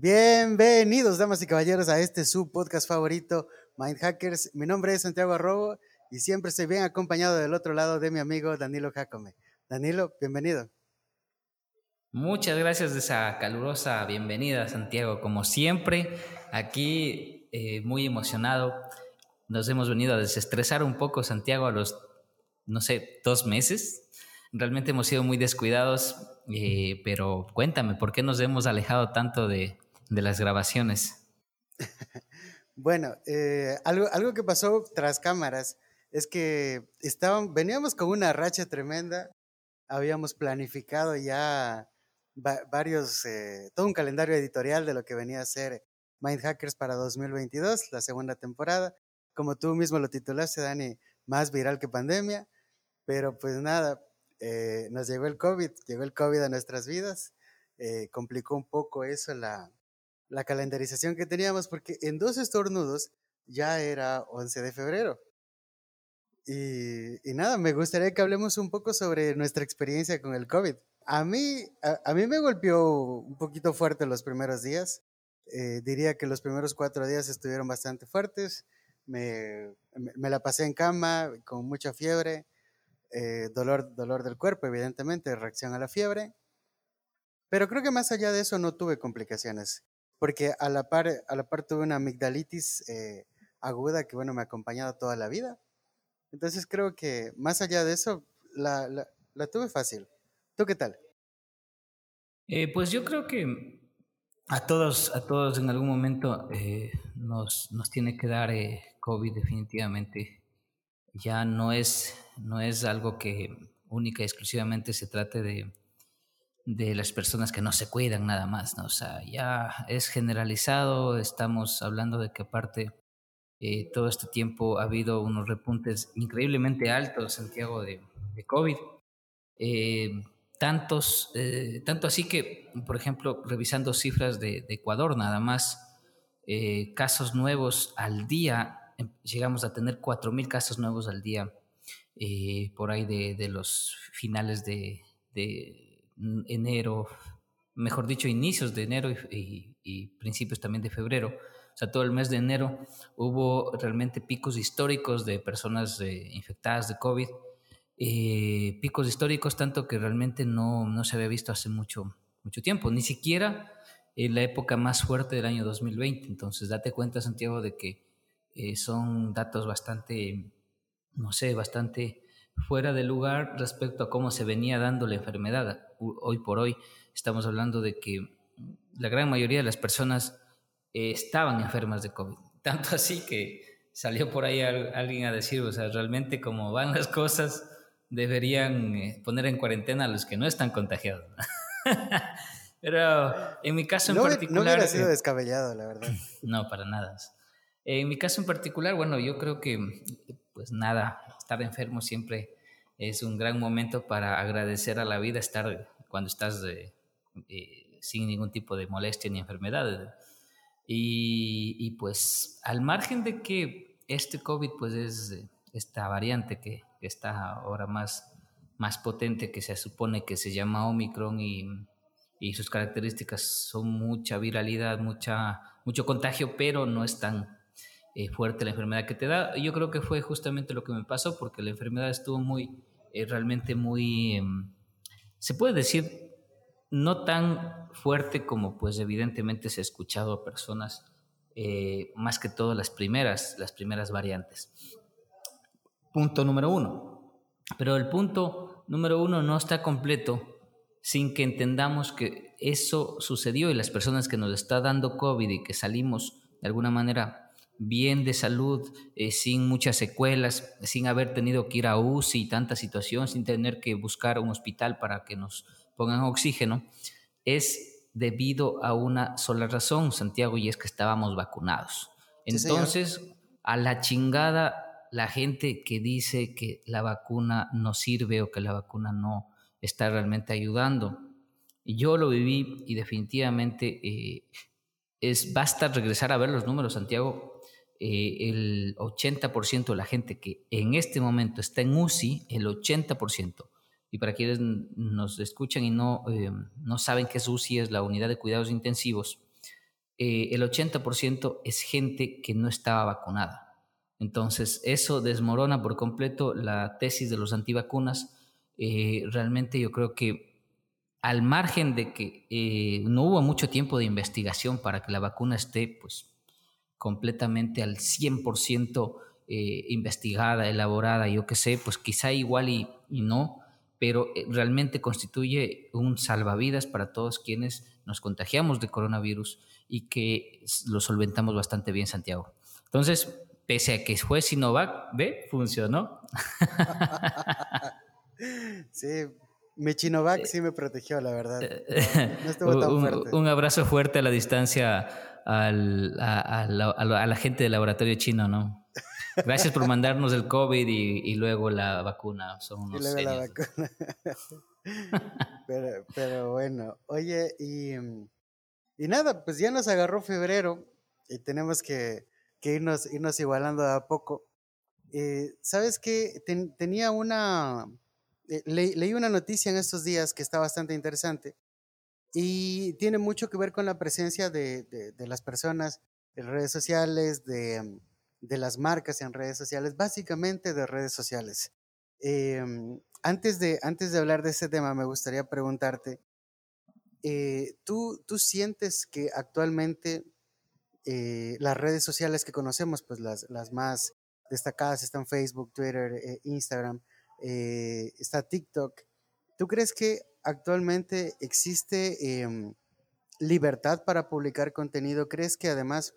Bienvenidos, damas y caballeros, a este su podcast favorito, Mind Hackers. Mi nombre es Santiago Arrobo y siempre estoy bien acompañado del otro lado de mi amigo Danilo Jacome. Danilo, bienvenido. Muchas gracias de esa calurosa bienvenida, Santiago. Como siempre, aquí eh, muy emocionado. Nos hemos venido a desestresar un poco, Santiago, a los, no sé, dos meses. Realmente hemos sido muy descuidados, eh, pero cuéntame, ¿por qué nos hemos alejado tanto de, de las grabaciones? bueno, eh, algo, que pasó tras cámaras es que estaban, veníamos con una racha tremenda, habíamos planificado ya varios, eh, todo un calendario editorial de lo que venía a ser Mind Hackers para 2022, la segunda temporada. Como tú mismo lo titulaste, Dani, más viral que pandemia, pero pues nada, eh, nos llegó el COVID, llegó el COVID a nuestras vidas, complicó un poco eso la, la calendarización que teníamos, porque en dos estornudos ya era 11 de febrero. Y, nada, me gustaría que hablemos un poco sobre nuestra experiencia con el COVID. A mí, a, mí me golpeó un poquito fuerte los primeros días. Eh, diría que los primeros cuatro días estuvieron bastante fuertes. Me, me, la pasé en cama con mucha fiebre, eh, dolor, dolor del cuerpo, evidentemente, reacción a la fiebre. Pero creo que más allá de eso no tuve complicaciones porque a la par, a la par tuve una amigdalitis eh, aguda que, bueno, me ha acompañado toda la vida. Entonces creo que más allá de eso, la, la, tuve fácil. ¿Tú qué tal? Eh, pues yo creo que a todos, a todos en algún momento eh, nos, nos, tiene que dar COVID definitivamente. Ya no es, no es algo que única y exclusivamente se trate de, de las personas que no se cuidan nada más, ¿no? O sea, ya es generalizado, estamos hablando de que aparte eh, todo este tiempo ha habido unos repuntes increíblemente altos, Santiago, de, COVID. Eh, tantos, eh, tanto así que, por ejemplo, revisando cifras de, Ecuador, nada más casos nuevos al día, em, llegamos a tener 4.000 casos nuevos al día por ahí de, de los finales de enero, mejor dicho, inicios de enero y, principios también de febrero. O sea, todo el mes de enero hubo realmente picos históricos de personas eh, infectadas de COVID. Eh, picos históricos tanto que realmente no, no, se había visto hace mucho, mucho tiempo, ni siquiera en la época más fuerte del año 2020. Entonces, date cuenta, Santiago, de que eh, son datos bastante, no sé, bastante fuera de lugar respecto a cómo se venía dando la enfermedad. Hoy por hoy estamos hablando de que la gran mayoría de las personas eh, estaban enfermas de COVID. Tanto así que salió por ahí alguien a decir, o sea, realmente como van las cosas, deberían eh, poner en cuarentena a los que no están contagiados. Pero en mi caso en particular... No hubiera sido descabellado, la verdad. No, para nada. En mi caso en particular, bueno, yo creo que, pues nada, estar enfermo siempre es un gran momento para agradecer a la vida, estar cuando estás eh, sin ningún tipo de molestia ni enfermedad. Y, pues al margen de que este COVID pues es esta variante que, está ahora más, más potente, que se supone que se llama Omicron y, y sus características son mucha viralidad, mucha, mucho contagio, pero no es tan eh, fuerte la enfermedad que te da. Yo creo que fue justamente lo que me pasó porque la enfermedad estuvo muy, eh, realmente muy, em, se puede decir, no tan fuerte como pues evidentemente se ha escuchado a personas, eh, más que todo las primeras, las primeras variantes. Punto número uno. Pero el punto número uno no está completo sin que entendamos que eso sucedió y las personas que nos está dando COVID y que salimos de alguna manera bien de salud, eh, sin muchas secuelas, sin haber tenido que ir a UCI y tanta situación, sin tener que buscar un hospital para que nos pongan oxígeno, es debido a una sola razón, Santiago, y es que estábamos vacunados. Entonces, a la chingada la gente que dice que la vacuna no sirve o que la vacuna no está realmente ayudando. Yo lo viví y definitivamente eh, es basta regresar a ver los números, Santiago, eh, el 80% de la gente que en este momento está en UCI, el 80%, y para quienes nos escuchan y no, eh, no saben qué es UCI, es la unidad de cuidados intensivos, eh, el 80% es gente que no estaba vacunada. Entonces, eso desmorona por completo la tesis de los antivacunas. Realmente yo creo que al margen de que no hubo mucho tiempo de investigación para que la vacuna esté pues, completamente al 100% investigada, elaborada, yo qué sé, pues quizá igual y, no, pero realmente constituye un salvavidas para todos quienes nos contagiamos de coronavirus y que lo solventamos bastante bien, Santiago. Entonces, pese a que fue Sinovac, ve, funcionó. sí, mi Chinovac sí me protegió, la verdad. No, estuvo tan un, fuerte. Un abrazo fuerte a la distancia al, a, la, gente del laboratorio chino, ¿no? Gracias por mandarnos el COVID y, luego la vacuna. Son unos y luego la vacuna. pero, pero, bueno, oye, y, y, nada, pues ya nos agarró febrero y tenemos que, que irnos, irnos igualando a poco. Eh, ¿Sabes qué? tenía una... Eh, leí una noticia en estos días que está bastante interesante y tiene mucho que ver con la presencia de, de, de las personas en redes sociales, de, de, las marcas en redes sociales, básicamente de redes sociales. Eh, antes de, antes de hablar de ese tema, me gustaría preguntarte, eh, ¿tú, ¿tú sientes que actualmente eh, las redes sociales que conocemos, pues las, las más destacadas están Facebook, Twitter, eh, está TikTok, ¿tú crees que actualmente existe em, libertad para publicar contenido? ¿Crees que además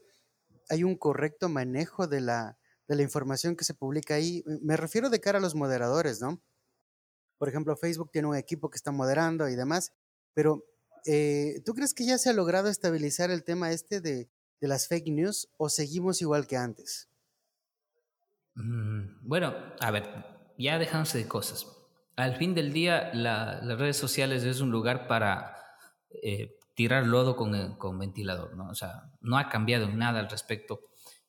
hay un correcto manejo de la, de la información que se publica ahí? Me refiero de cara a los moderadores, ¿no? Por ejemplo, Facebook tiene un equipo que está moderando y demás, pero eh, ¿tú crees que ya se ha logrado estabilizar el tema este de, las fake news o seguimos igual que antes? Mm, bueno, a ver, ya dejándose de cosas. Al fin del día, las redes sociales es un lugar para eh, tirar lodo con, con, ventilador, ¿no? O sea, no ha cambiado nada al respecto.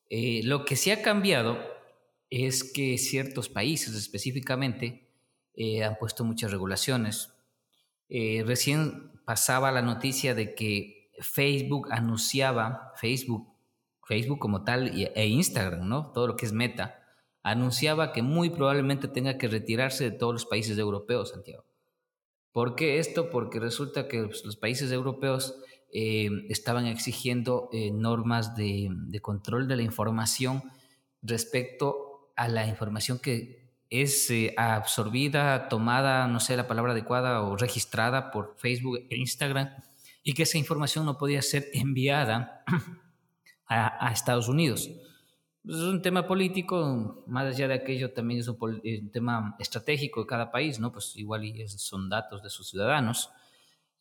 Eh, lo que sí ha cambiado es que ciertos países específicamente eh, han puesto muchas regulaciones. Eh, recién pasaba la noticia de que Facebook anunciaba, Facebook, Facebook como tal e Instagram, ¿no? Todo lo que es Meta, anunciaba que muy probablemente tenga que retirarse de todos los países europeos, Santiago. ¿Por qué esto? Porque resulta que pues, los países europeos eh, estaban exigiendo normas de, de, control de la información respecto a la información que es eh, absorbida, tomada, no sé la palabra adecuada, o registrada por Facebook e Instagram, y que esa información no podía ser enviada a, Estados Unidos. Es un tema político, más allá de aquello también es un, tema estratégico de cada país, ¿no? Pues igual son datos de sus ciudadanos.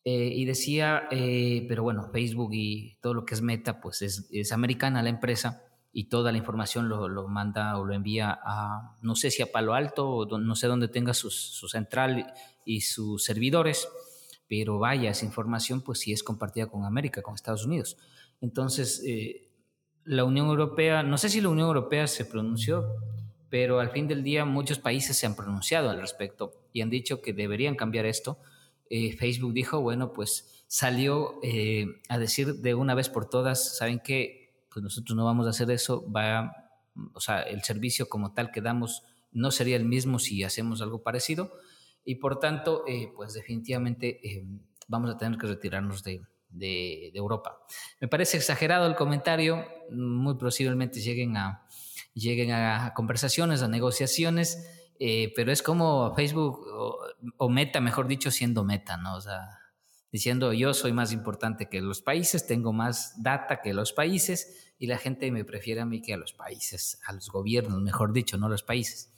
Eh, y decía, eh, pero bueno, Facebook y todo lo que es Meta, pues es, es americana la empresa, y toda la información lo, lo, manda o lo envía a, no sé si a Palo Alto o no sé dónde tenga su, su central y sus servidores, pero vaya, esa información pues sí es compartida con América, con Estados Unidos. Entonces, eh, la Unión Europea, no sé si la Unión Europea se pronunció, pero al fin del día muchos países se han pronunciado al respecto y han dicho que deberían cambiar esto. Eh, Facebook dijo, bueno, pues salió eh, a decir de una vez por todas, ¿saben qué? pues nosotros no vamos a hacer eso, va, o sea, el servicio como tal que damos no sería el mismo si hacemos algo parecido y por tanto, eh, pues definitivamente eh, vamos a tener que retirarnos de, de, Europa. Me parece exagerado el comentario, muy posiblemente lleguen a, lleguen a conversaciones, a negociaciones, eh, pero es como Facebook o, Meta, mejor dicho, siendo Meta, ¿no? O sea, diciendo yo soy más importante que los países, tengo más data que los países y la gente me prefiere a mí que a los países, a los gobiernos, mejor dicho, no a los países.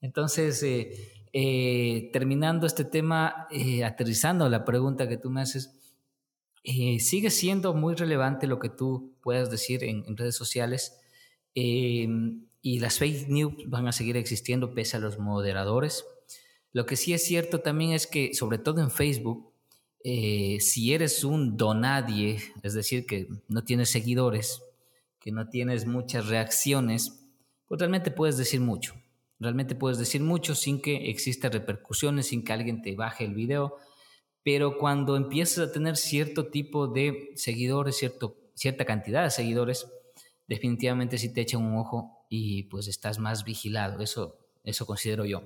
Entonces, eh, eh, terminando este tema, aterrizando la pregunta que tú me haces, sigue siendo muy relevante lo que tú puedas decir en, redes sociales y las fake news van a seguir existiendo pese a los moderadores. Lo que sí es cierto también es que, sobre todo en Facebook, eh, si eres un donadie, es decir, que no tienes seguidores, que no tienes muchas reacciones, pues realmente puedes decir mucho. Realmente puedes decir mucho sin que exista repercusiones, sin que alguien te baje el video. Pero cuando empiezas a tener cierto tipo de seguidores, cierta cantidad de seguidores, definitivamente sí te echan un ojo y pues estás más vigilado. Eso, eso considero yo.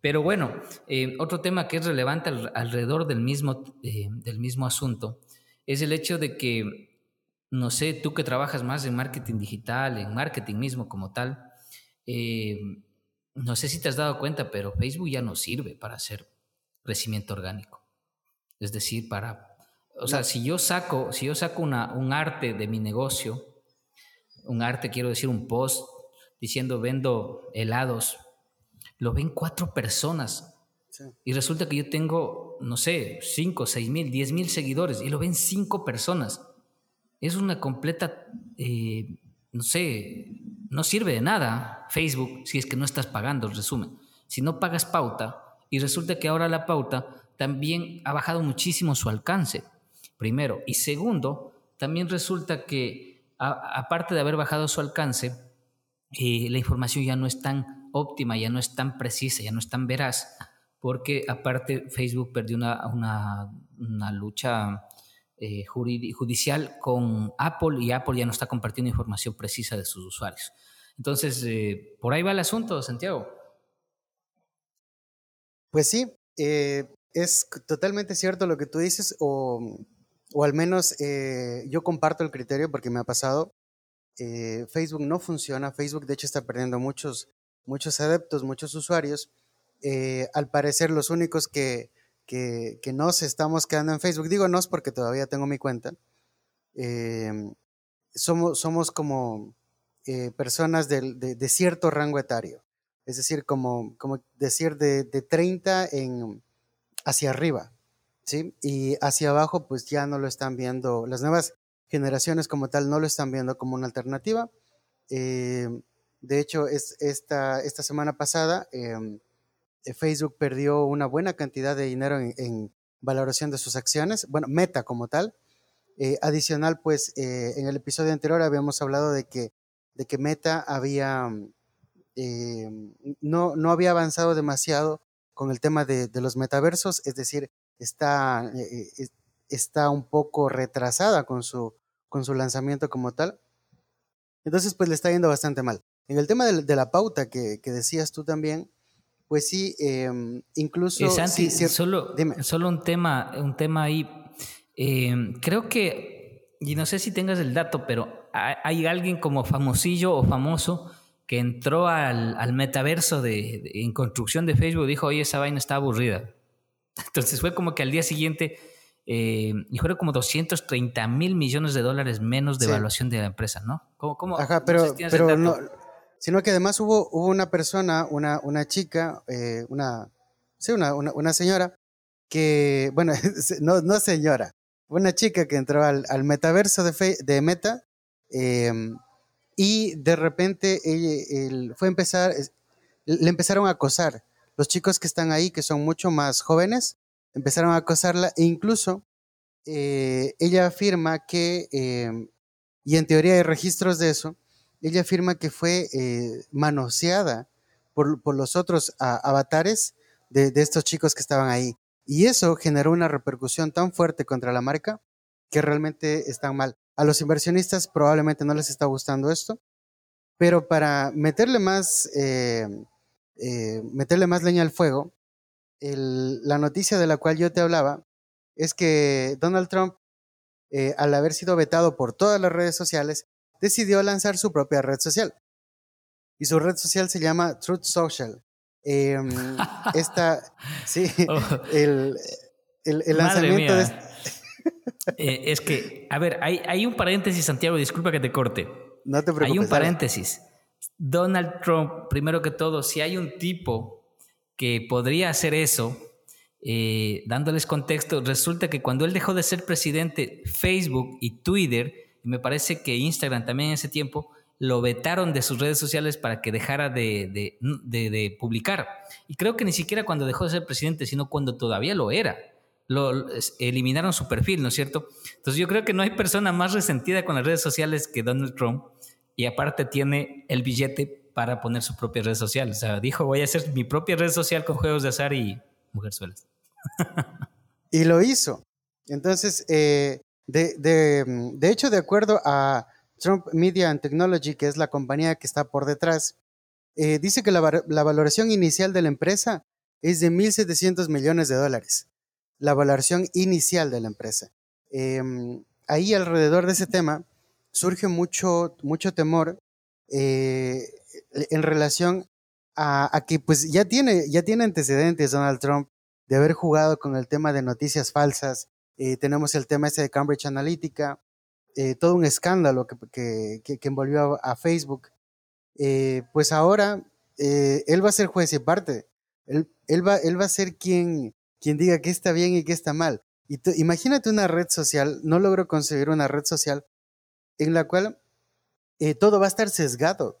Pero bueno, eh, otro tema que es relevante alrededor del mismo, eh, del mismo asunto es el hecho de que, no sé, tú que trabajas más en marketing digital, en marketing mismo como tal, eh, no sé si te has dado cuenta, pero Facebook ya no sirve para hacer crecimiento orgánico. Es decir, para, o sea, si yo saco, si yo saco una, un arte de mi negocio, un arte, quiero decir, un post diciendo vendo helados, lo ven cuatro personas. Y resulta que yo tengo, no sé, cinco, seis mil, diez mil seguidores y lo ven cinco personas. Es una completa, eh, no sé, no sirve de nada Facebook si es que no estás pagando, resumen. Si no pagas pauta y resulta que ahora la pauta también ha bajado muchísimo su alcance, primero. Y segundo, también resulta que aparte de haber bajado su alcance, eh, la información ya no es tan óptima, ya no es tan precisa, ya no es tan veraz, porque aparte Facebook perdió una, una, lucha eh, judicial con Apple y Apple ya no está compartiendo información precisa de sus usuarios. Entonces, eh, por ahí va el asunto, Santiago. Pues sí, eh, es totalmente cierto lo que tú dices, o, al menos yo comparto el criterio porque me ha pasado. Facebook no funciona, Facebook de hecho está perdiendo muchos, muchos adeptos, muchos usuarios. al parecer los únicos que, que, que, nos estamos quedando en Facebook, digo nos porque todavía tengo mi cuenta, somos, somos como eh, personas de, cierto rango etario, es decir, como, como decir de, 30 en, hacia arriba, ¿sí? Y hacia abajo pues ya no lo están viendo, las nuevas generaciones como tal no lo están viendo como una alternativa. Eh, de hecho, es esta, esta semana pasada em, eh, Facebook perdió una buena cantidad de dinero en, valoración de sus acciones, bueno, meta como tal. adicional, pues en el episodio anterior habíamos hablado de que de que Meta había, eh, no, no, había avanzado demasiado con el tema de, los metaversos, es decir, está, eh, eh, está un poco retrasada con su, con su lanzamiento como tal. Entonces, pues le está yendo bastante mal. En el tema de, la pauta que, decías tú también, pues sí, em, incluso... Santi, solo, solo un tema, un tema ahí. Em, creo que, y no sé si tengas el dato, pero hay alguien como famosillo o famoso que entró al, metaverso de, en construcción de Facebook dijo, oye, esa vaina está aburrida. Entonces fue como que al día siguiente, eh, y fueron como 230 mil millones de dólares menos de evaluación de la empresa, ¿no? ¿Cómo, Ajá, pero, pero no, sino que además hubo, hubo una persona, una, una chica, eh, una, sí, una, una, señora, que, bueno, no, no señora, una chica que entró al, al metaverso de, de Meta Em, y de repente ella, fue empezar, le empezaron a acosar. Los chicos que están ahí, que son mucho más jóvenes, empezaron a acosarla e incluso eh, ella afirma que, em, y en teoría hay registros de eso, ella afirma que fue eh, manoseada por, por, los otros avatares de, estos chicos que estaban ahí. Y eso generó una repercusión tan fuerte contra la marca que realmente están mal. A los inversionistas probablemente no les está gustando esto, pero para meterle más, eh, eh, meterle más leña al fuego, la noticia de la cual yo te hablaba es que Donald Trump, eh, al haber sido vetado por todas las redes sociales, decidió lanzar su propia red social. Y su red social se llama Truth Social. Em, esta, sí, oh. el, el, lanzamiento de, eh, es que, a ver, hay, hay, un paréntesis, Santiago, disculpa que te corte. No te preocupes. Hay un paréntesis. Donald Trump, primero que todo, si hay un tipo que podría hacer eso, eh, dándoles contexto, resulta que cuando él dejó de ser presidente, Facebook y Twitter, y me parece que Instagram también en ese tiempo, lo vetaron de sus redes sociales para que dejara de, de, de publicar. Y creo que ni siquiera cuando dejó de ser presidente, sino cuando todavía lo era lo, eliminaron su perfil, ¿no es cierto? Entonces yo creo que no hay persona más resentida con las redes sociales que Donald Trump y aparte tiene el billete para poner su propia red social. O sea, dijo, voy a hacer mi propia red social con juegos de azar y mujerzuelas. y lo hizo. Entonces, eh, De, de, hecho, de acuerdo a Trump Media and Technology, que es la compañía que está por detrás, eh, dice que la, la, valoración inicial de la empresa es de 1.700 millones de dólares. La valoración inicial de la empresa. Em, ahí alrededor de ese tema surge mucho, mucho temor eh, en relación a, que pues ya tiene, ya tiene antecedentes Donald Trump de haber jugado con el tema de noticias falsas. Eh, tenemos el tema ese de Cambridge Analytica, eh, todo un escándalo que, que, envolvió a, Facebook. pues ahora él va a ser juez y parte. Él, él, va, él va a ser quien, quien diga qué está bien y qué está mal. Y imagínate una red social, no logro conseguir una red social en la cual eh, todo va a estar sesgado.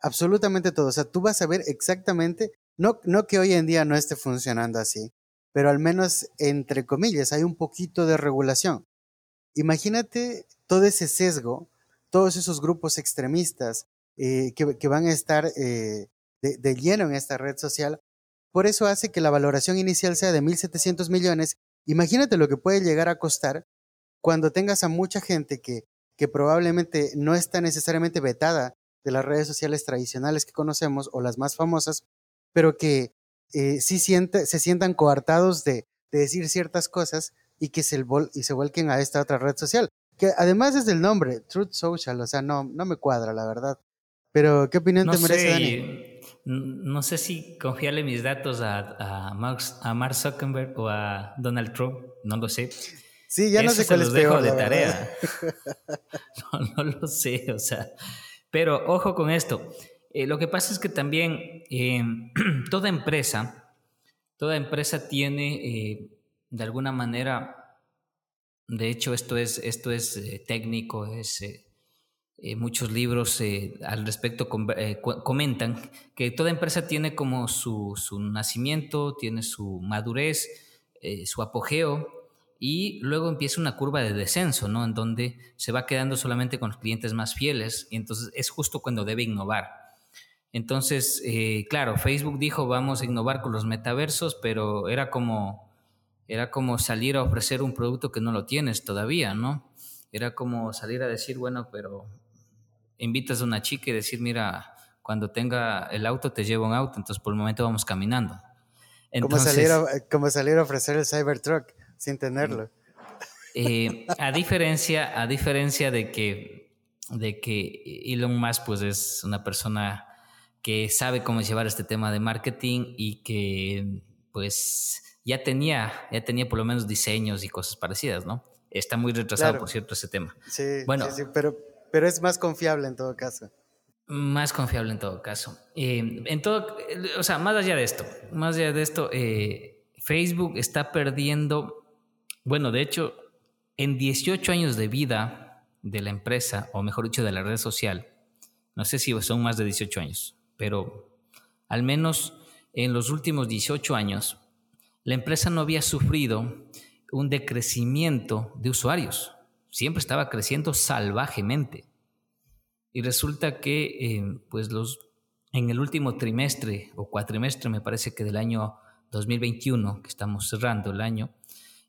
Absolutamente todo. O sea, tú vas a ver exactamente, no, no que hoy en día no esté funcionando así, pero al menos, entre comillas, hay un poquito de regulación. Imagínate todo ese sesgo, todos esos grupos extremistas eh, que, van a estar eh, de, lleno en esta red social. Por eso hace que la valoración inicial sea de 1.700 millones. Imagínate lo que puede llegar a costar cuando tengas a mucha gente que que probablemente no está necesariamente vetada de las redes sociales tradicionales que conocemos o las más famosas, pero que eh, sí siente, se sientan coartados de, decir ciertas cosas y que se, y se vuelquen a esta otra red social. Que además es del nombre, Truth Social, o sea, no, no me cuadra, la verdad. Pero, ¿qué opinión te merece, Dani? No sé si confiarle mis datos a, a, a Mark Zuckerberg o a Donald Trump, no lo sé. Sí, ya no sé cuál es peor. de tarea. No, lo sé, o sea. Pero ojo con esto. Eh, lo que pasa es que también eh, toda empresa, toda empresa tiene eh, de alguna manera, de hecho esto es, esto es técnico, es, muchos libros al respecto comentan que toda empresa tiene como su, su nacimiento, tiene su madurez, su apogeo y luego empieza una curva de descenso, ¿no? En donde se va quedando solamente con los clientes más fieles y entonces es justo cuando debe innovar. Entonces, eh, claro, Facebook dijo vamos a innovar con los metaversos, pero era como, era como salir a ofrecer un producto que no lo tienes todavía, ¿no? Era como salir a decir, bueno, pero invitas a una chica y decir, mira, cuando tenga el auto te llevo un auto, entonces por el momento vamos caminando. como, salir a, como salir a ofrecer el Cybertruck sin tenerlo. Eh, a, diferencia, a diferencia de que, de que Elon Musk pues es una persona que sabe cómo llevar este tema de marketing y que pues ya tenía, ya tenía por lo menos diseños y cosas parecidas, ¿no? Está muy retrasado, por cierto, ese tema. Sí, bueno, sí, pero, pero es más confiable en todo caso. Más confiable en todo caso. Eh, en todo, o sea, más allá de esto, más allá de esto, eh, Facebook está perdiendo bueno, de hecho, en 18 años de vida de la empresa, o mejor dicho, de la red social, no sé si son más de 18 años, pero al menos en los últimos 18 años, la empresa no había sufrido un decrecimiento de usuarios. Siempre estaba creciendo salvajemente. Y resulta que, eh, pues los, en el último trimestre o cuatrimestre, me parece que del año 2021, que estamos cerrando el año,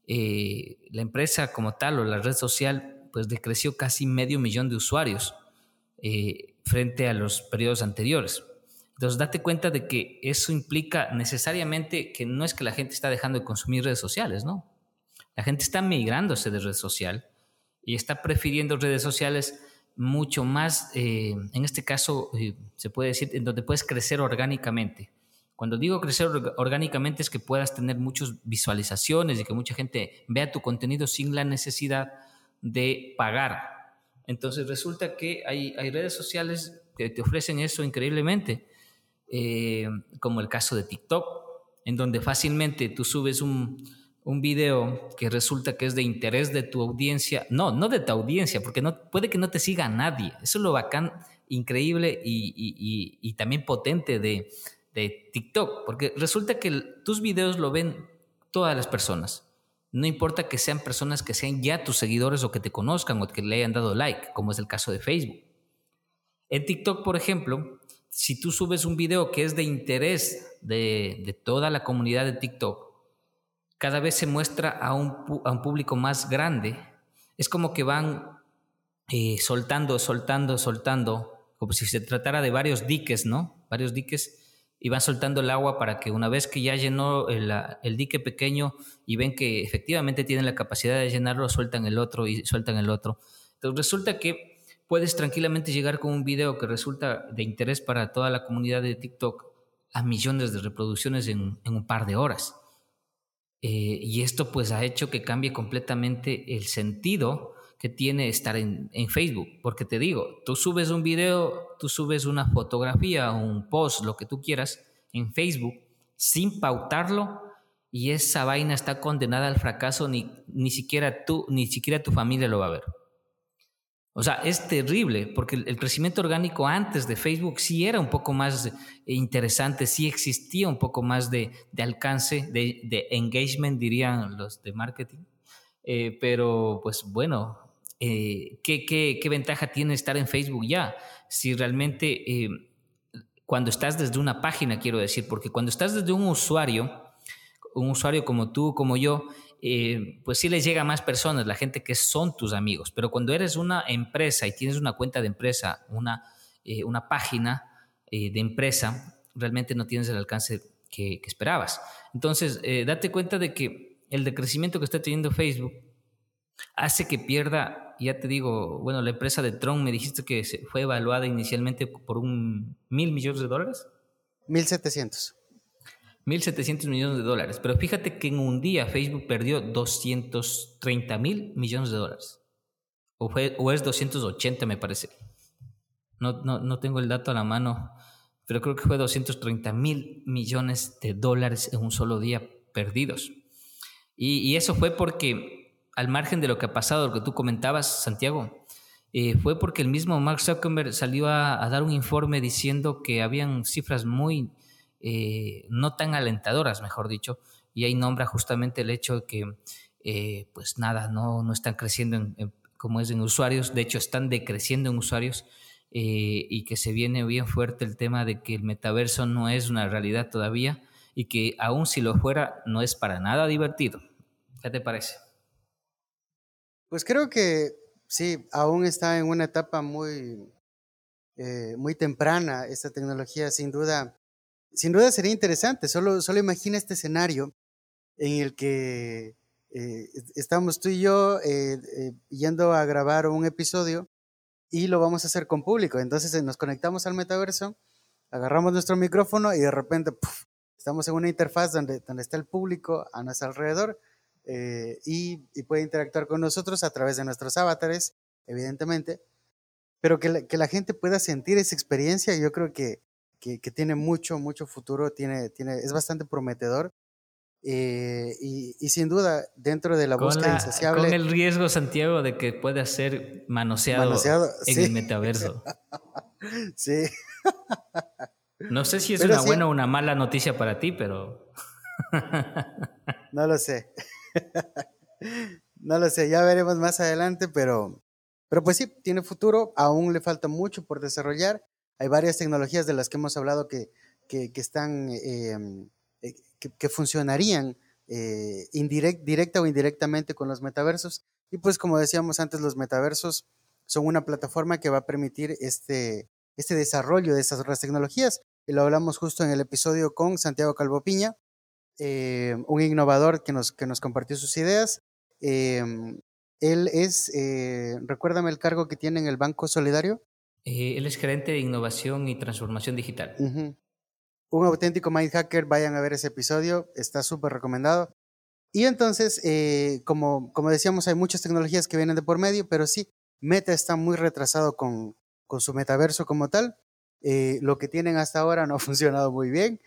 eh, la empresa como tal o la red social pues decreció casi medio millón de usuarios eh, frente a los periodos anteriores. Entonces, date cuenta de que eso implica necesariamente que no es que la gente está dejando de consumir redes sociales, ¿no? La gente está migrándose de red social y está prefiriendo redes sociales mucho más, eh, en este caso, se puede decir, en donde puedes crecer orgánicamente. Cuando digo crecer orgánicamente es que puedas tener muchas visualizaciones y que mucha gente vea tu contenido sin la necesidad de pagar. Entonces resulta que hay, hay redes sociales que te ofrecen eso increíblemente, eh, como el caso de TikTok, en donde fácilmente tú subes un, un video que resulta que es de interés de tu audiencia, no, no de tu audiencia, porque no, puede que no te siga nadie. Eso es lo bacán, increíble y, y, y también potente de, de TikTok, porque resulta que tus videos lo ven todas las personas. No importa que sean personas que sean ya tus seguidores o que te conozcan o que le hayan dado like, como es el caso de Facebook. En TikTok, por ejemplo, si tú subes un video que es de interés de, toda la comunidad de TikTok, cada vez se muestra a un, a un público más grande. es como que van eh, soltando, soltando, soltando, como si se tratara de varios diques, ¿no? Varios diques y van soltando el agua para que una vez que ya llenó el, dique pequeño y ven que efectivamente tienen la capacidad de llenarlo, sueltan el otro y sueltan el otro. Entonces resulta que puedes tranquilamente llegar con un video que resulta de interés para toda la comunidad de TikTok a millones de reproducciones en un par de horas. Eh, y esto pues ha hecho que cambie completamente el sentido que tiene estar en, en, Facebook. Porque te digo, tú subes un video, tú subes una fotografía, un post, lo que tú quieras, en Facebook, sin pautarlo, y esa vaina está condenada al fracaso, ni, ni siquiera tú, ni siquiera tu familia lo va a ver. O sea, es terrible porque el crecimiento orgánico antes de Facebook sí era un poco más eh, interesante, sí existía un poco más de, alcance, de, engagement, dirían los de marketing. Eh, pero pues bueno, eh, ¿qué, qué, ventaja tiene estar en Facebook ya? Si realmente cuando estás desde una página, quiero decir, porque cuando estás desde un usuario, un usuario como tú, como yo, eh, pues sí les llega a más personas, la gente que son tus amigos. Pero cuando eres una empresa y tienes una cuenta de empresa, una, eh, una página eh, de empresa, realmente no tienes el alcance que, esperabas. Entonces, date cuenta de que el decrecimiento que está teniendo Facebook hace que pierda, ya te digo, bueno, la empresa de Tron me dijiste que fue evaluada inicialmente por un mil millones de dólares. Mil setecientos. 1.700 millones de dólares. Pero fíjate que en un día Facebook perdió 230 mil millones de dólares. O, fue, o es 280, me parece. No, no, no tengo el dato a la mano, pero creo que fue 230 mil millones de dólares en un solo día perdidos. Y, eso fue porque, al margen de lo que ha pasado, lo que tú comentabas, Santiago, eh, fue porque el mismo Mark Zuckerberg salió a dar un informe diciendo que habían cifras muy eh, no tan alentadoras, mejor dicho, y ahí nombra justamente el hecho de que, eh, pues nada, no, no están creciendo como es en usuarios, de hecho están decreciendo en usuarios eh, y que se viene bien fuerte el tema de que el metaverso no es una realidad todavía y que aún si lo fuera no es para nada divertido. ¿Qué te parece? Pues creo que sí, aún está en una etapa muy, muy temprana esta tecnología, sin duda sin duda sería interesante, solo, solo imagina este escenario en el que eh, estamos tú y yo eh, eh, yendo a grabar un episodio y lo vamos a hacer con público. Entonces nos conectamos al metaverso, agarramos nuestro micrófono y de repente estamos en una interfaz donde, donde está el público a nuestro alrededor y, puede interactuar con nosotros a través de nuestros avatares, evidentemente, pero que que la gente pueda sentir esa experiencia, yo creo que que, tiene mucho, mucho futuro, tiene, tiene, es bastante prometedor. Eh, y, sin duda, dentro de la búsqueda insaciable. Con el riesgo, Santiago, de que pueda ser manoseado, en el metaverso. sí. no sé si es una buena o una mala noticia para ti, pero. no lo sé. no lo sé, ya veremos más adelante, pero, pero pues sí, tiene futuro, aún le falta mucho por desarrollar. Hay varias tecnologías de las que hemos hablado que, que, están, em, eh, que, funcionarían eh, directa o indirectamente con los metaversos. Y pues como decíamos antes, los metaversos son una plataforma que va a permitir este, este desarrollo de estas otras tecnologías. Y lo hablamos justo en el episodio con Santiago Calvopiña, eh, un innovador que nos, que nos compartió sus ideas. Em, él es, recuérdame el cargo que tiene en el Banco Solidario. Eh, él es gerente de innovación y transformación digital. Un auténtico mind hacker, vayan a ver ese episodio, está súper recomendado. Y entonces, eh, como, decíamos, hay muchas tecnologías que vienen de por medio, pero sí, Meta está muy retrasado con, su metaverso como tal. Eh, lo que tienen hasta ahora no ha funcionado muy bien.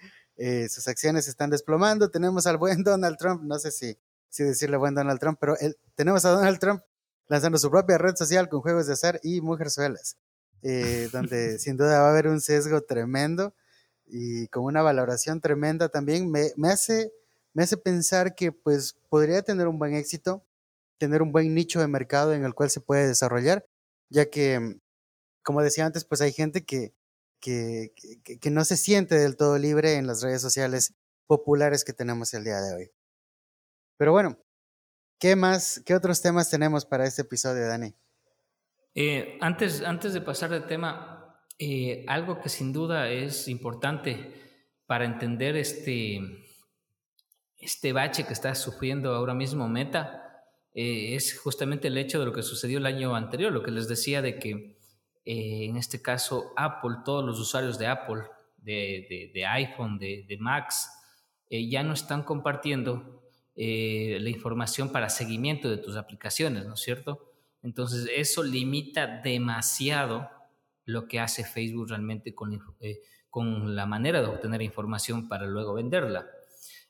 sus acciones están desplomando. Tenemos al buen Donald Trump, no sé si, decirle buen Donald Trump, pero tenemos a Donald Trump lanzando su propia red social con juegos de azar y mujerzuelas. Eh, donde sin duda va a haber un sesgo tremendo y con una valoración tremenda también, me, me, hace, me hace pensar que pues podría tener un buen éxito, tener un buen nicho de mercado en el cual se puede desarrollar, ya que, como decía antes, pues hay gente que, que, que, que no se siente del todo libre en las redes sociales populares que tenemos el día de hoy. Pero bueno, ¿Qué más, qué otros temas tenemos para este episodio, Dani? Eh, antes, antes de pasar de tema, eh, algo que sin duda es importante para entender este, este bache que está sufriendo ahora mismo Meta eh, es justamente el hecho de lo que sucedió el año anterior, lo que les decía de que en este caso Apple, todos los usuarios de Apple, de, de, iPhone, de, de Macs, ya no están compartiendo la información para seguimiento de tus aplicaciones, ¿no es cierto? Entonces, eso limita demasiado lo que hace Facebook realmente con, eh, con la manera de obtener información para luego venderla.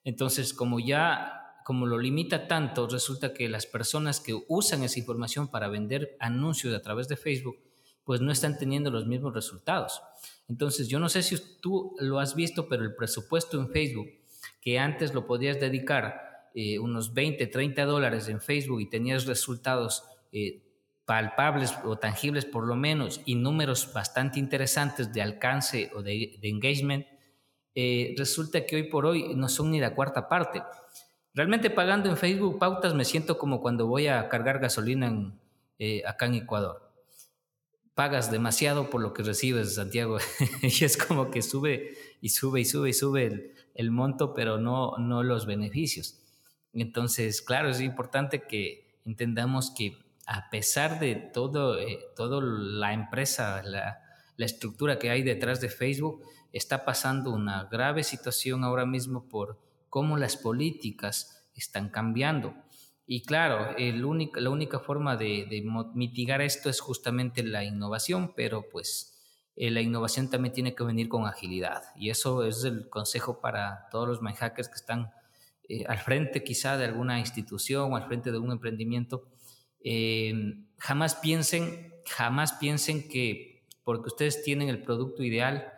Entonces, como ya como lo limita tanto, resulta que las personas que usan esa información para vender anuncios a través de Facebook, pues no están teniendo los mismos resultados. Entonces, yo no sé si tú lo has visto, pero el presupuesto en Facebook, que antes lo podías dedicar eh, unos 20, 30 dólares en Facebook y tenías resultados eh, palpables o tangibles por lo menos y números bastante interesantes de alcance o de, engagement, eh, resulta que hoy por hoy no son ni la cuarta parte. Realmente pagando en Facebook pautas me siento como cuando voy a cargar gasolina eh, acá en Ecuador. Pagas demasiado por lo que recibes, Santiago, y es como que sube y sube y sube y sube el, el monto, pero no, no los beneficios. Entonces, claro, es importante que entendamos que a pesar de todo, eh, la empresa, la, estructura que hay detrás de Facebook, está pasando una grave situación ahora mismo por cómo las políticas están cambiando. Y claro, la única forma de, mitigar esto es justamente la innovación, pero pues eh, la innovación también tiene que venir con agilidad. Y eso es el consejo para todos los hackers que están eh, al frente quizá de alguna institución o al frente de un emprendimiento Jamás piensen, jamás piensen que porque ustedes tienen el producto ideal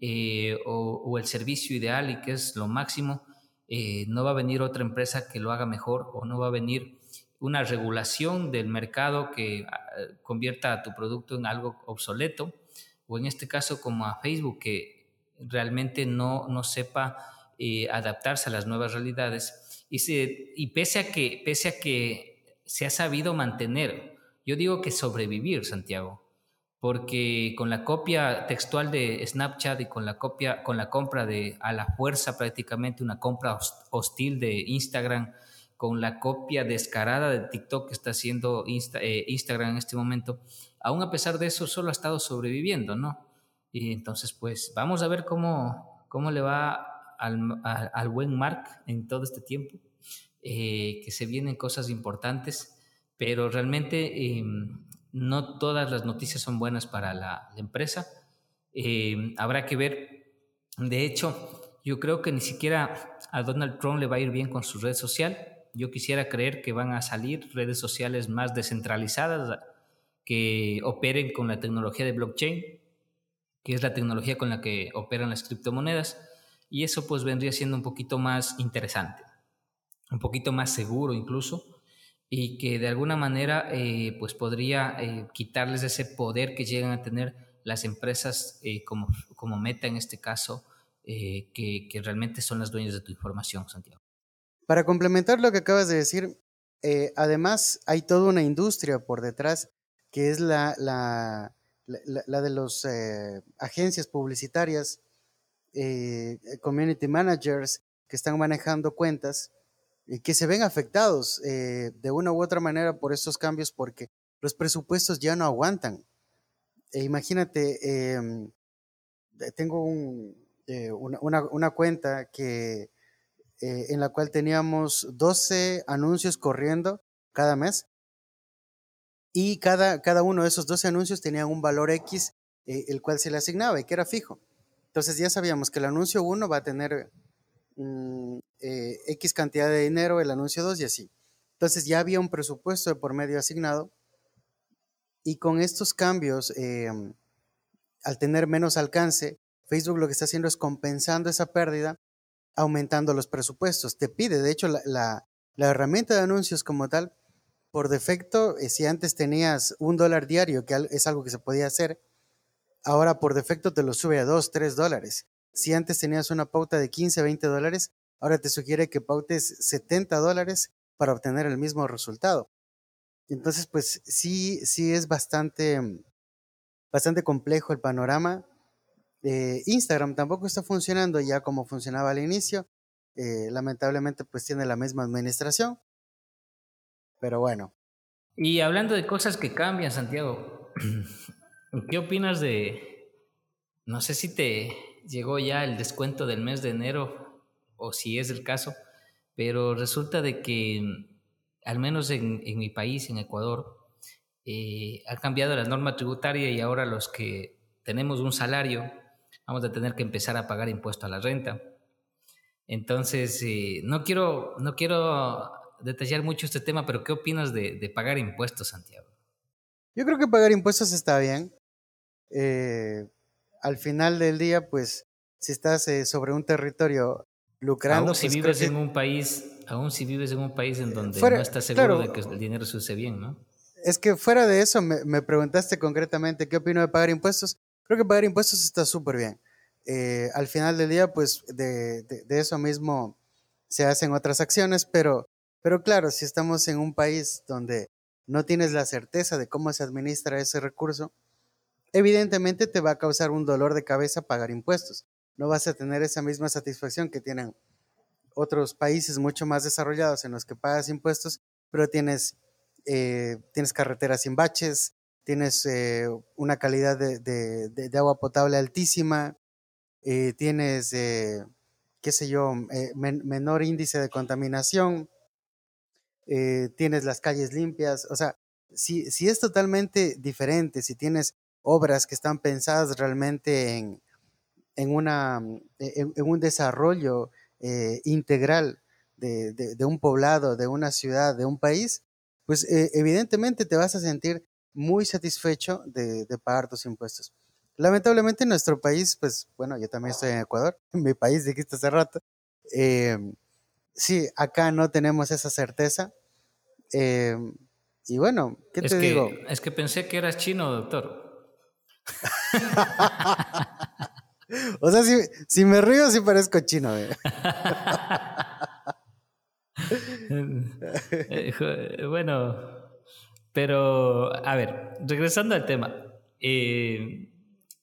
eh, o, el servicio ideal y que es lo máximo, eh, no va a venir otra empresa que lo haga mejor o no va a venir una regulación del mercado que ah, convierta a tu producto en algo obsoleto o en este caso como a Facebook que realmente no, no sepa eh, adaptarse a las nuevas realidades. Y, se, y pese a que pese a que se ha sabido mantener. Yo digo que sobrevivir, Santiago, porque con la copia textual de Snapchat y con la copia, con la compra de a la fuerza prácticamente una compra hostil de Instagram, con la copia descarada de TikTok que está haciendo eh, Instagram en este momento, aún a pesar de eso solo ha estado sobreviviendo, ¿no? Y entonces, pues vamos a ver cómo, cómo le va al, al buen Mark en todo este tiempo. Eh, que se vienen cosas importantes, pero realmente em, no todas las noticias son buenas para la, empresa. Em, habrá que ver, de hecho, yo creo que ni siquiera a Donald Trump le va a ir bien con su red social. Yo quisiera creer que van a salir redes sociales más descentralizadas que operen con la tecnología de blockchain, que es la tecnología con la que operan las criptomonedas, y eso pues vendría siendo un poquito más interesante un poquito más seguro incluso, y que de alguna manera eh, pues podría eh, quitarles ese poder que llegan a tener las empresas eh, como, como Meta en este caso, que, realmente son las dueñas de tu información, Santiago. Para complementar lo que acabas de decir, además hay toda una industria por detrás que es la, la, la, la de las agencias publicitarias, community managers que están manejando cuentas que se ven afectados eh, de una u otra manera por estos cambios porque los presupuestos ya no aguantan. E imagínate, em, tengo eh, una, cuenta que, eh, en la cual teníamos 12 anuncios corriendo cada mes y cada, cada uno de esos 12 anuncios tenía un valor X el cual se le asignaba y que era fijo. Entonces ya sabíamos que el anuncio 1 va a tener Mm, eh, X cantidad de dinero, el anuncio 2 y así. Entonces ya había un presupuesto de por medio asignado y con estos cambios, em, al tener menos alcance, Facebook lo que está haciendo es compensando esa pérdida, aumentando los presupuestos. Te pide, de hecho, la, herramienta de anuncios como tal, por defecto, eh, si antes tenías un dólar diario, que es algo que se podía hacer, ahora por defecto te lo sube a 2, 3 dólares. Si antes tenías una pauta de 15, 20 dólares, ahora te sugiere que pautes 70 dólares para obtener el mismo resultado. Entonces, pues sí, sí es bastante, bastante complejo el panorama. Eh, Instagram tampoco está funcionando ya como funcionaba al inicio. Eh, lamentablemente, pues tiene la misma administración. Pero bueno. Y hablando de cosas que cambian, Santiago, ¿qué opinas de, no sé si te llegó ya el descuento del mes de enero o si es el caso, pero resulta de que al menos en, mi país, en Ecuador, eh, ha cambiado la norma tributaria y ahora los que tenemos un salario vamos a tener que empezar a pagar impuesto a la renta. Entonces, eh, no, quiero, no quiero detallar mucho este tema, pero ¿qué opinas de, pagar impuestos, Santiago? Yo creo que pagar impuestos está bien. Eh, al final del día, pues, si estás sobre un territorio lucrando... si pues, vives en un país aún si vives en un país en donde no estás seguro de que el dinero se use bien, ¿no? Es que fuera de eso, me, preguntaste concretamente qué opino de pagar impuestos. Creo que pagar impuestos está súper bien. Eh, al final del día, pues de, eso mismo se hacen otras acciones, pero, pero claro, si estamos en un país donde no tienes la certeza de cómo se administra ese recurso, evidentemente te va a causar un dolor de cabeza pagar impuestos. No vas a tener esa misma satisfacción que tienen otros países mucho más desarrollados en los que pagas impuestos, pero tienes, eh, tienes carreteras sin baches, tienes eh, una calidad de, agua potable altísima, eh, tienes, qué sé yo, menor índice de contaminación, tienes las calles limpias, o sea, si, si es totalmente diferente, si tienes obras que están pensadas realmente en, en, una, en un desarrollo eh, integral de, un poblado, de una ciudad, de un país, pues eh, evidentemente te vas a sentir muy satisfecho de, pagar tus impuestos. Lamentablemente en nuestro país, pues bueno, yo también estoy en Ecuador, en mi país dijiste hace rato, em, sí, acá no tenemos esa certeza. Em, y bueno, ¿qué te digo? Es que pensé que eras chino, doctor. O sea, si, me río, sí parezco chino. Eh, bueno, pero a ver, regresando al tema. Eh,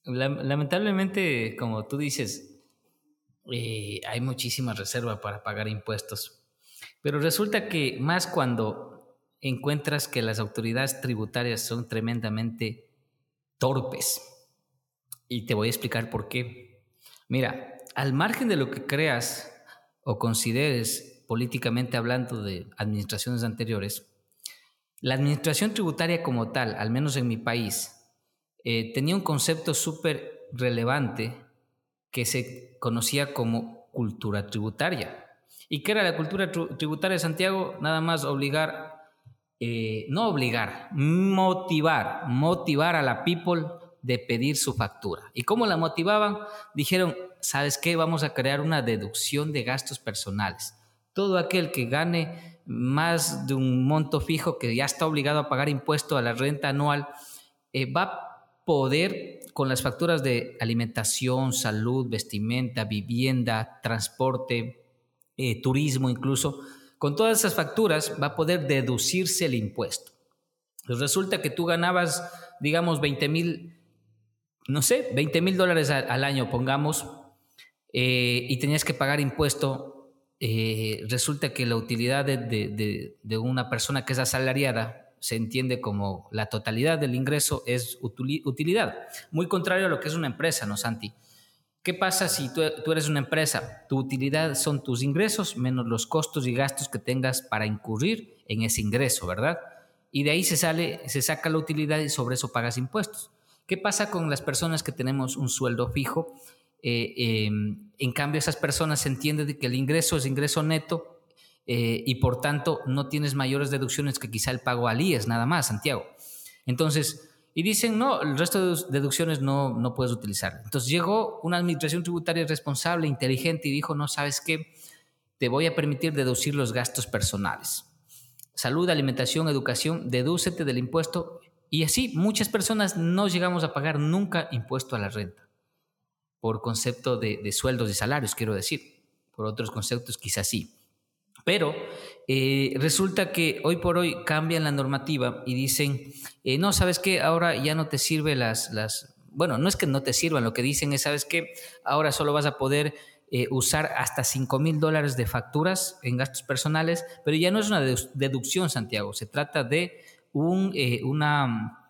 lamentablemente, como tú dices, eh, hay muchísima reserva para pagar impuestos. Pero resulta que más cuando encuentras que las autoridades tributarias son tremendamente torpes y te voy a explicar por qué. Mira, al margen de lo que creas o consideres políticamente hablando de administraciones anteriores, la administración tributaria como tal, al menos en mi país, eh, tenía un concepto súper relevante que se conocía como cultura tributaria. ¿Y qué era la cultura tributaria de Santiago? Nada más obligar, eh, no obligar, motivar, motivar a la people de pedir su factura. ¿Y cómo la motivaban? Dijeron, ¿sabes qué? Vamos a crear una deducción de gastos personales. Todo aquel que gane más de un monto fijo que ya está obligado a pagar impuesto a la renta anual, eh, va a poder con las facturas de alimentación, salud, vestimenta, vivienda, transporte, eh, turismo incluso, con todas esas facturas va a poder deducirse el impuesto. Pues resulta que tú ganabas, digamos, 20 mil no sé, 20 mil dólares al, año, pongamos, eh, y tenías que pagar impuesto, eh, resulta que la utilidad de, una persona que es asalariada se entiende como la totalidad del ingreso es utilidad. Muy contrario a lo que es una empresa, ¿no, Santi? ¿Qué pasa si tú, tú, eres una empresa? Tu utilidad son tus ingresos menos los costos y gastos que tengas para incurrir en ese ingreso, ¿verdad? Y de ahí se sale, se saca la utilidad y sobre eso pagas impuestos. ¿Qué pasa con las personas que tenemos un sueldo fijo? Eh, em, en cambio, esas personas se entiende que el ingreso es ingreso neto eh, y por tanto no tienes mayores deducciones que quizá el pago al IES, nada más, Santiago. Entonces, y dicen, no, el resto de deducciones no, no puedes utilizar. Entonces llegó una administración tributaria responsable, inteligente y dijo, no, ¿sabes qué? Te voy a permitir deducir los gastos personales. Salud, alimentación, educación, dedúcete del impuesto y así muchas personas no llegamos a pagar nunca impuesto a la renta, por concepto de, sueldos y salarios, quiero decir, por otros conceptos quizás sí. Pero eh, resulta que hoy por hoy cambian la normativa y dicen, eh, no, ¿sabes qué? Ahora ya no te sirve las, las, bueno, no es que no te sirvan, lo que dicen es, ¿sabes qué? Ahora solo vas a poder eh, usar hasta 5 mil dólares de facturas en gastos personales, pero ya no es una deducción, Santiago, se trata de un, una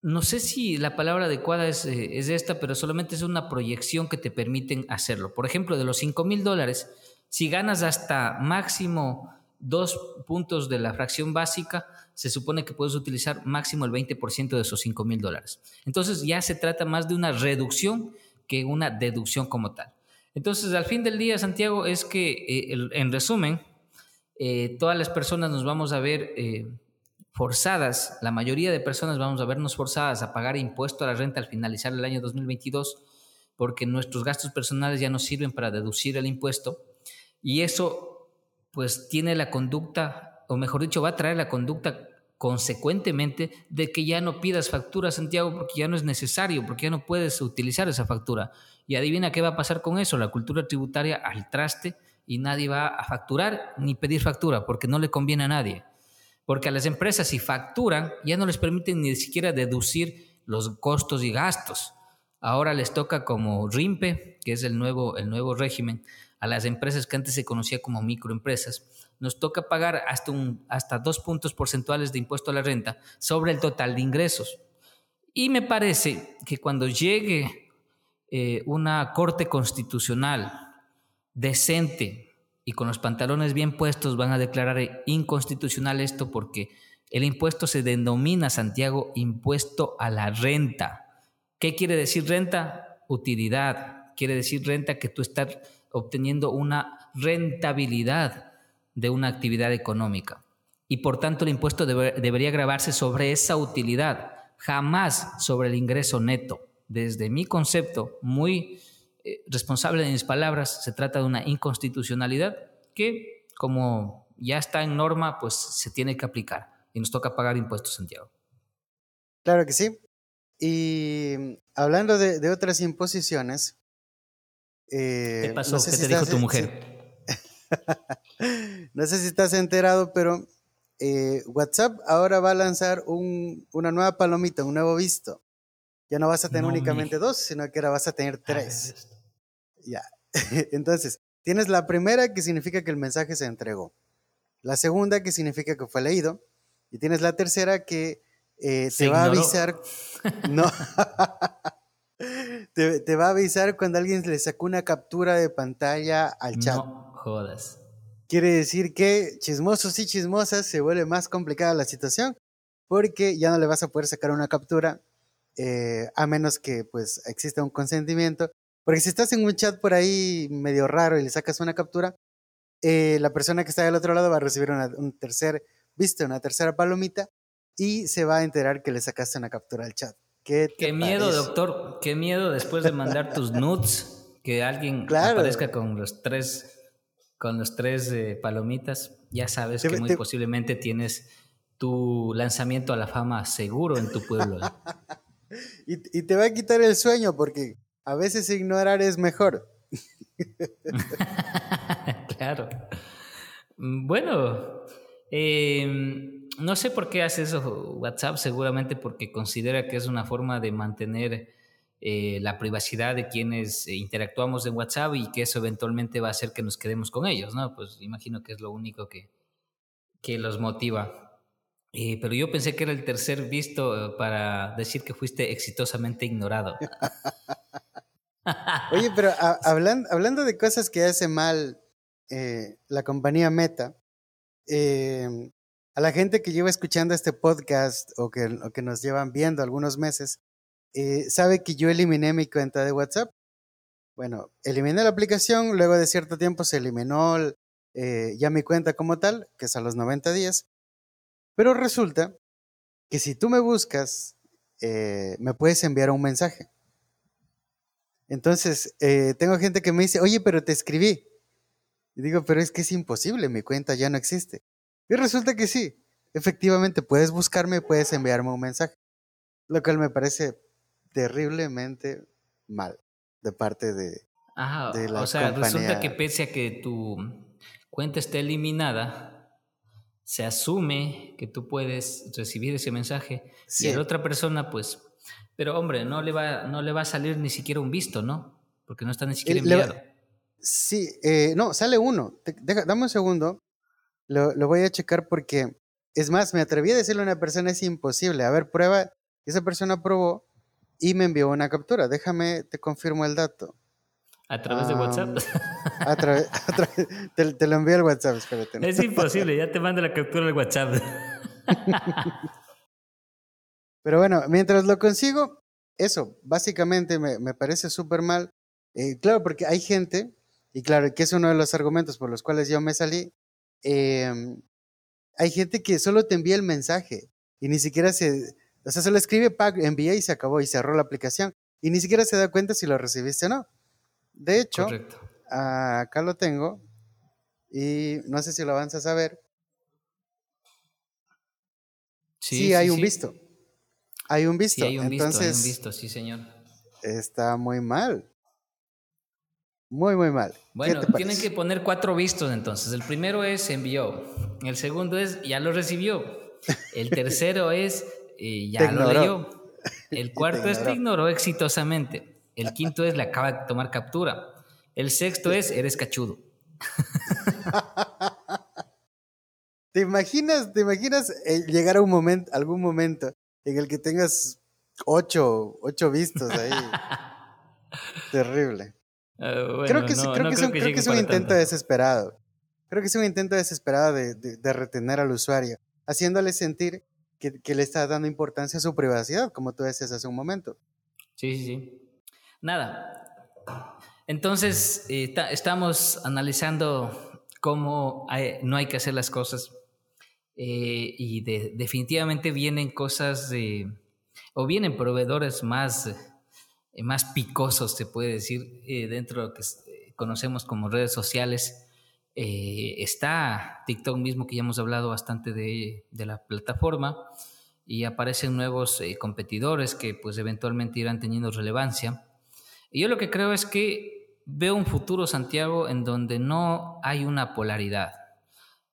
no sé si la palabra adecuada es, es, esta, pero solamente es una proyección que te permiten hacerlo. Por ejemplo, de los 5 mil dólares, si ganas hasta máximo dos puntos de la fracción básica, se supone que puedes utilizar máximo el 20% de esos 5 mil dólares. Entonces ya se trata más de una reducción que una deducción como tal. Entonces, al fin del día, Santiago, es que, eh, en resumen, eh, todas las personas nos vamos a ver eh, forzadas, la mayoría de personas vamos a vernos forzadas a pagar impuesto a la renta al finalizar el año 2022 porque nuestros gastos personales ya no sirven para deducir el impuesto y eso, pues, tiene la conducta, o mejor dicho, va a traer la conducta consecuentemente de que ya no pidas factura, Santiago, porque ya no es necesario, porque ya no puedes utilizar esa factura. Y adivina qué va a pasar con eso, la cultura tributaria al traste y nadie va a facturar ni pedir factura, porque no le conviene a nadie. Porque a las empresas si facturan, ya no les permiten ni siquiera deducir los costos y gastos. Ahora les toca como RIMPE, que es el nuevo, el nuevo régimen, a las empresas que antes se conocía como microempresas, nos toca pagar hasta, un, hasta dos puntos porcentuales de impuesto a la renta sobre el total de ingresos. Y me parece que cuando llegue eh, una corte constitucional decente y con los pantalones bien puestos van a declarar inconstitucional esto porque el impuesto se denomina, Santiago, impuesto a la renta. ¿Qué quiere decir renta? Utilidad. Quiere decir renta que tú estás obteniendo una rentabilidad de una actividad económica. Y por tanto el impuesto debería grabarse sobre esa utilidad, jamás sobre el ingreso neto. Desde mi concepto, muy eh, responsable de mis palabras, se trata de una inconstitucionalidad que, como ya está en norma, pues se tiene que aplicar y nos toca pagar impuestos, Santiago. Claro que sí. Y hablando de otras imposiciones, ¿Qué eh, pasó? ¿Qué te dijo tu mujer? no sé si estás enterado, pero eh, WhatsApp ahora va a lanzar una nueva palomita, un nuevo visto. Ya no vas a tener únicamente dos, sino que ahora vas a tener tres. Ya. Entonces, tienes la primera que significa que el mensaje se entregó. La segunda que significa que fue leído. Y tienes la tercera que eh, te va a avisar. No. Te, va a avisar cuando alguien le sacó una captura de pantalla al chat. No jodas. Quiere decir que chismosos y chismosas se vuelve más complicada la situación porque ya no le vas a poder sacar una captura eh, a menos que pues exista un consentimiento. Porque si estás en un chat por ahí medio raro y le sacas una captura, eh, la persona que está del otro lado va a recibir un tercer visto, una tercera palomita y se va a enterar que le sacaste una captura al chat. ¿Qué, miedo, doctor. Qué miedo después de mandar tus nudes que alguien aparezca con los tres con los tres eh, palomitas. Ya sabes que muy posiblemente tienes tu lanzamiento a la fama seguro en tu pueblo. y, te va a quitar el sueño porque a veces ignorar es mejor. claro. Bueno, eh, no sé por qué hace eso WhatsApp, seguramente porque considera que es una forma de mantener eh, la privacidad de quienes interactuamos en WhatsApp y que eso eventualmente va a hacer que nos quedemos con ellos, ¿no? Pues imagino que es lo único que, que los motiva. Eh, pero yo pensé que era el tercer visto para decir que fuiste exitosamente ignorado. Oye, pero hablando, de cosas que hace mal la compañía Meta, eh, a la gente que lleva escuchando este podcast o que, que nos llevan viendo algunos meses, eh, sabe que yo eliminé mi cuenta de WhatsApp. Bueno, eliminé la aplicación, luego de cierto tiempo se eliminó eh, ya mi cuenta como tal, que es a los 90 días. Pero resulta que si tú me buscas, eh, me puedes enviar un mensaje. Entonces, tengo gente que me dice, oye, pero te escribí. Y digo, pero es que es imposible, mi cuenta ya no existe. Y resulta que sí, efectivamente puedes buscarme, puedes enviarme un mensaje, lo cual me parece terriblemente mal de parte de, Ajá, o sea, resulta que pese a que tu cuenta está eliminada, se asume que tú puedes recibir ese mensaje y la otra persona, pues, pero hombre, no le, va, no le va a salir ni siquiera un visto, ¿no? Porque no está ni siquiera enviado. sí, eh, no, sale uno. dame un segundo. Lo, lo, voy a checar porque, es más, me atreví a decirle a una persona, es imposible. A ver, prueba. Esa persona probó y me envió una captura. Déjame, te confirmo el dato. ¿A través de WhatsApp? A través, te, lo envío al WhatsApp, espérate. Es imposible, ya te mando la captura al WhatsApp. Pero bueno, mientras lo consigo, eso, básicamente me, me parece súper mal. Eh, claro, porque hay gente, y claro, que es uno de los argumentos por los cuales yo me salí, em, hay gente que solo te envía el mensaje y ni siquiera se, o sea, solo escribe, envía y se acabó y cerró la aplicación y ni siquiera se da cuenta si lo recibiste o no. De hecho, acá lo tengo y no sé si lo avanzas a ver. Sí, hay un visto. Hay un visto. Sí, hay un visto, hay un visto, sí, señor. Está muy mal. Muy, muy mal. Bueno, tienen que poner cuatro vistos entonces. El primero es envió. El segundo es ya lo recibió. El tercero es eh, ya lo leyó. El cuarto es te ignoró exitosamente. El quinto es le acaba de tomar captura. El sexto es eres cachudo. ¿Te imaginas, te imaginas eh, llegar a un momento, algún momento en el que tengas ocho, ocho vistos ahí? Terrible. Creo que, creo, que, es un, intento desesperado. Creo que es un intento desesperado de, de, retener al usuario, haciéndole sentir que, que, le está dando importancia a su privacidad, como tú decías hace un momento. Sí, sí, sí. Nada. Entonces, eh, estamos analizando cómo no hay que hacer las cosas eh, y definitivamente vienen cosas de, o vienen proveedores más, eh, más picosos, se puede decir, dentro de lo que conocemos como redes sociales. está TikTok mismo, que ya hemos hablado bastante de, de la plataforma, y aparecen nuevos competidores que pues eventualmente irán teniendo relevancia. Y yo lo que creo es que veo un futuro, Santiago, en donde no hay una polaridad,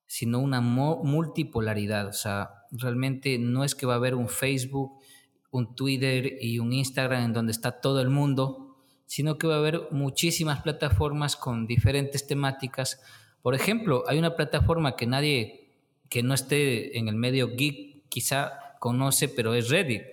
sino una multipolaridad. O sea, realmente no es que va a haber un Facebook, un Twitter y un Instagram en donde está todo el mundo, sino que va a haber muchísimas plataformas con diferentes temáticas. Por ejemplo, hay una plataforma que nadie que no esté en el medio geek quizá conoce, pero es Reddit.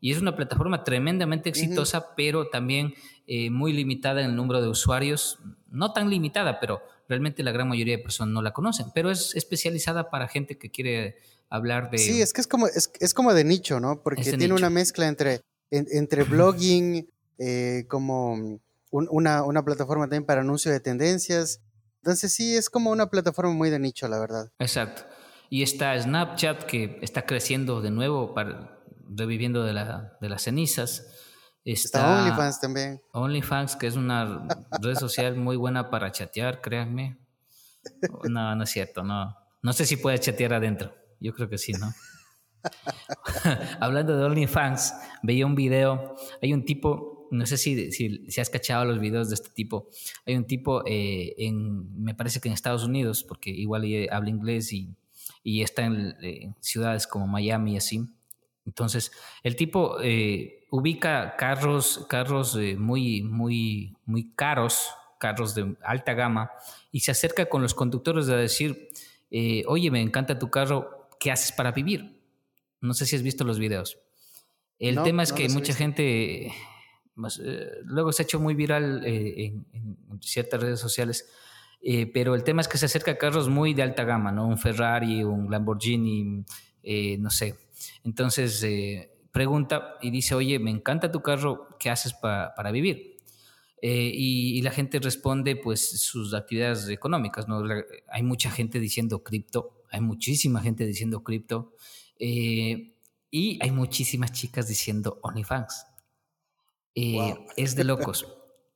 Y es una plataforma tremendamente exitosa, pero también eh, muy limitada en el número de usuarios. No tan limitada, pero realmente la gran mayoría de personas no la conocen. Pero es especializada para gente que quiere hablar de... Sí, es que es como, es, es como de nicho, ¿no? Porque tiene una mezcla entre, entre blogging, eh, como una, una plataforma también para anuncio de tendencias. Entonces sí, es como una plataforma muy de nicho, la verdad. Exacto. Y está Snapchat, que está creciendo de nuevo para reviviendo de, la, de las cenizas. Está, OnlyFans también. OnlyFans, que es una red social muy buena para chatear, créanme. No, no es cierto, no. No sé si puedes chatear adentro. Yo creo que sí, ¿no? Hablando de OnlyFans, veía un video. Hay un tipo, no sé si, si, has cachado los videos de este tipo. Hay un tipo eh, en, me parece que en Estados Unidos, porque igual habla inglés y, y está en, en ciudades como Miami y así entonces, el tipo eh, ubica carros, carros eh, muy, muy, muy caros, carros de alta gama, y se acerca con los conductores a decir, eh, oye, me encanta tu carro, ¿qué haces para vivir? No sé si has visto los videos. El tema es que mucha gente, pues, luego se ha hecho muy viral en, ciertas redes sociales, pero el tema es que se acerca a carros muy de alta gama, ¿no? Un Ferrari, un Lamborghini, no sé, entonces eh, pregunta y dice, oye, me encanta tu carro, ¿qué haces para vivir? Eh, y, la gente responde pues sus actividades económicas. ¿no? hay mucha gente diciendo cripto, hay muchísima gente diciendo cripto eh, y hay muchísimas chicas diciendo OnlyFans. Es de locos.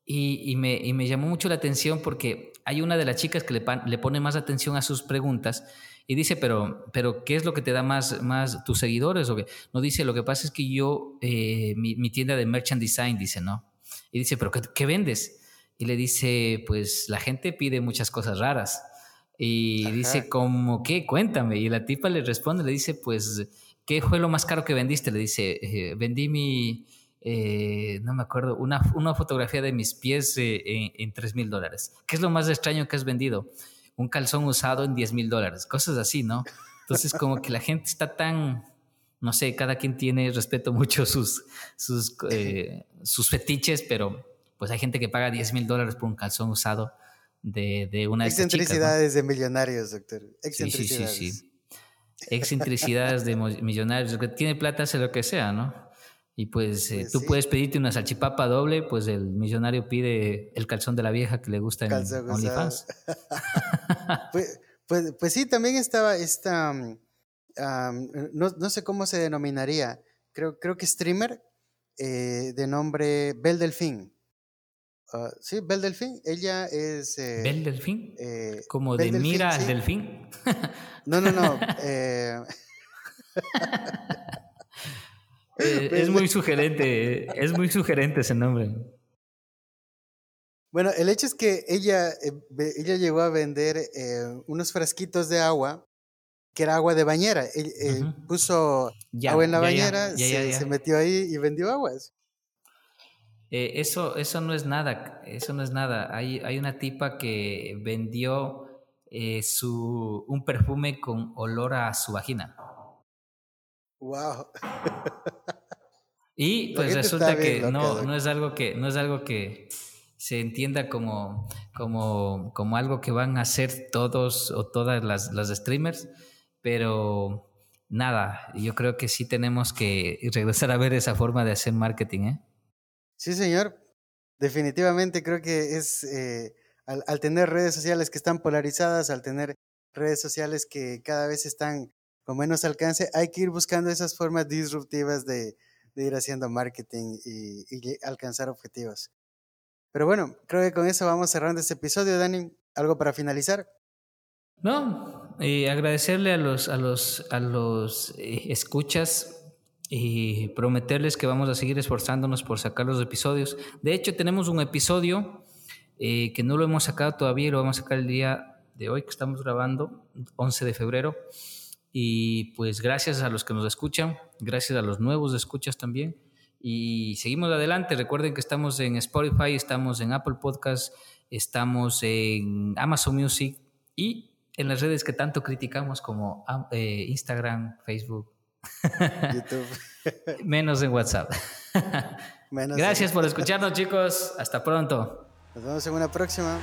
Y, me, y, me, llamó mucho la atención porque hay una de las chicas que le, le pone más atención a sus preguntas y dice, pero, pero ¿qué es lo que te da más, más tus seguidores? O No dice, lo que pasa es que yo, eh, mi, tienda de merchant design, dice, ¿no? Y dice, pero ¿qué, vendes? Y le dice, pues la gente pide muchas cosas raras. Y dice, como qué? Cuéntame. Y la tipa le responde, le dice, pues, ¿qué fue lo más caro que vendiste? Le dice, eh, vendí mi, eh, no me acuerdo, una, una, fotografía de mis pies eh, en, en 3 mil dólares. ¿Qué es lo más extraño que has vendido? Un calzón usado en 10 mil dólares. Cosas así, ¿no? Entonces, como que la gente está tan, no sé, cada quien tiene, respeto mucho sus, sus, sus fetiches, pero pues hay gente que paga 10 mil dólares por un calzón usado de, de una Excentricidades de millonarios, doctor. Excentricidades. Sí, sí, sí, Excentricidades de millonarios. que tiene plata hace lo que sea, ¿no? Y pues, eh, pues tú puedes pedirte una salchipapa doble, pues el millonario pide el calzón de la vieja que le gusta en OnlyFans. pues, pues, pues, sí, también estaba esta, no, no, sé cómo se denominaría, creo, creo que streamer eh, de nombre Bel Delfín. Ah, sí, Bel Delfín. Ella es. Eh, ¿Bel Delfín? Eh, ¿Como de Mira al Delfín? no, no, no. Eh, es muy sugerente. Es muy sugerente ese nombre. Bueno, el hecho es que ella, ella llegó a vender unos frasquitos de agua, que era agua de bañera. Puso agua en la bañera, se, metió ahí y vendió aguas. Eh, eso, eso no es nada, eso no es nada. Hay, hay una tipa que vendió eh, su, un perfume con olor a su vagina. Wow. Y pues resulta que no, no es algo que, no es algo que se entienda como, como, como algo que van a hacer todos o todas las, las streamers, pero nada, yo creo que sí tenemos que regresar a ver esa forma de hacer marketing, ¿eh? Sí, señor. Definitivamente creo que es eh, al, tener redes sociales que están polarizadas, al tener redes sociales que cada vez están con menos alcance, hay que ir buscando esas formas disruptivas de, ir haciendo marketing y, alcanzar objetivos. Pero bueno, creo que con eso vamos cerrando este episodio, Dani. ¿Algo para finalizar? No, y agradecerle a los, a los, a los eh, escuchas y prometerles que vamos a seguir esforzándonos por sacar los episodios. De hecho, tenemos un episodio eh, que no lo hemos sacado todavía lo vamos a sacar el día de hoy que estamos grabando, 11 de febrero. Y pues gracias a los que nos escuchan, gracias a los nuevos escuchas también. Y seguimos adelante. Recuerden que estamos en Spotify, estamos en Apple Podcasts, estamos en Amazon Music y en las redes que tanto criticamos como eh, Instagram, Facebook, YouTube. Menos en WhatsApp. Gracias por escucharnos, chicos. Hasta pronto. Nos vemos en una próxima.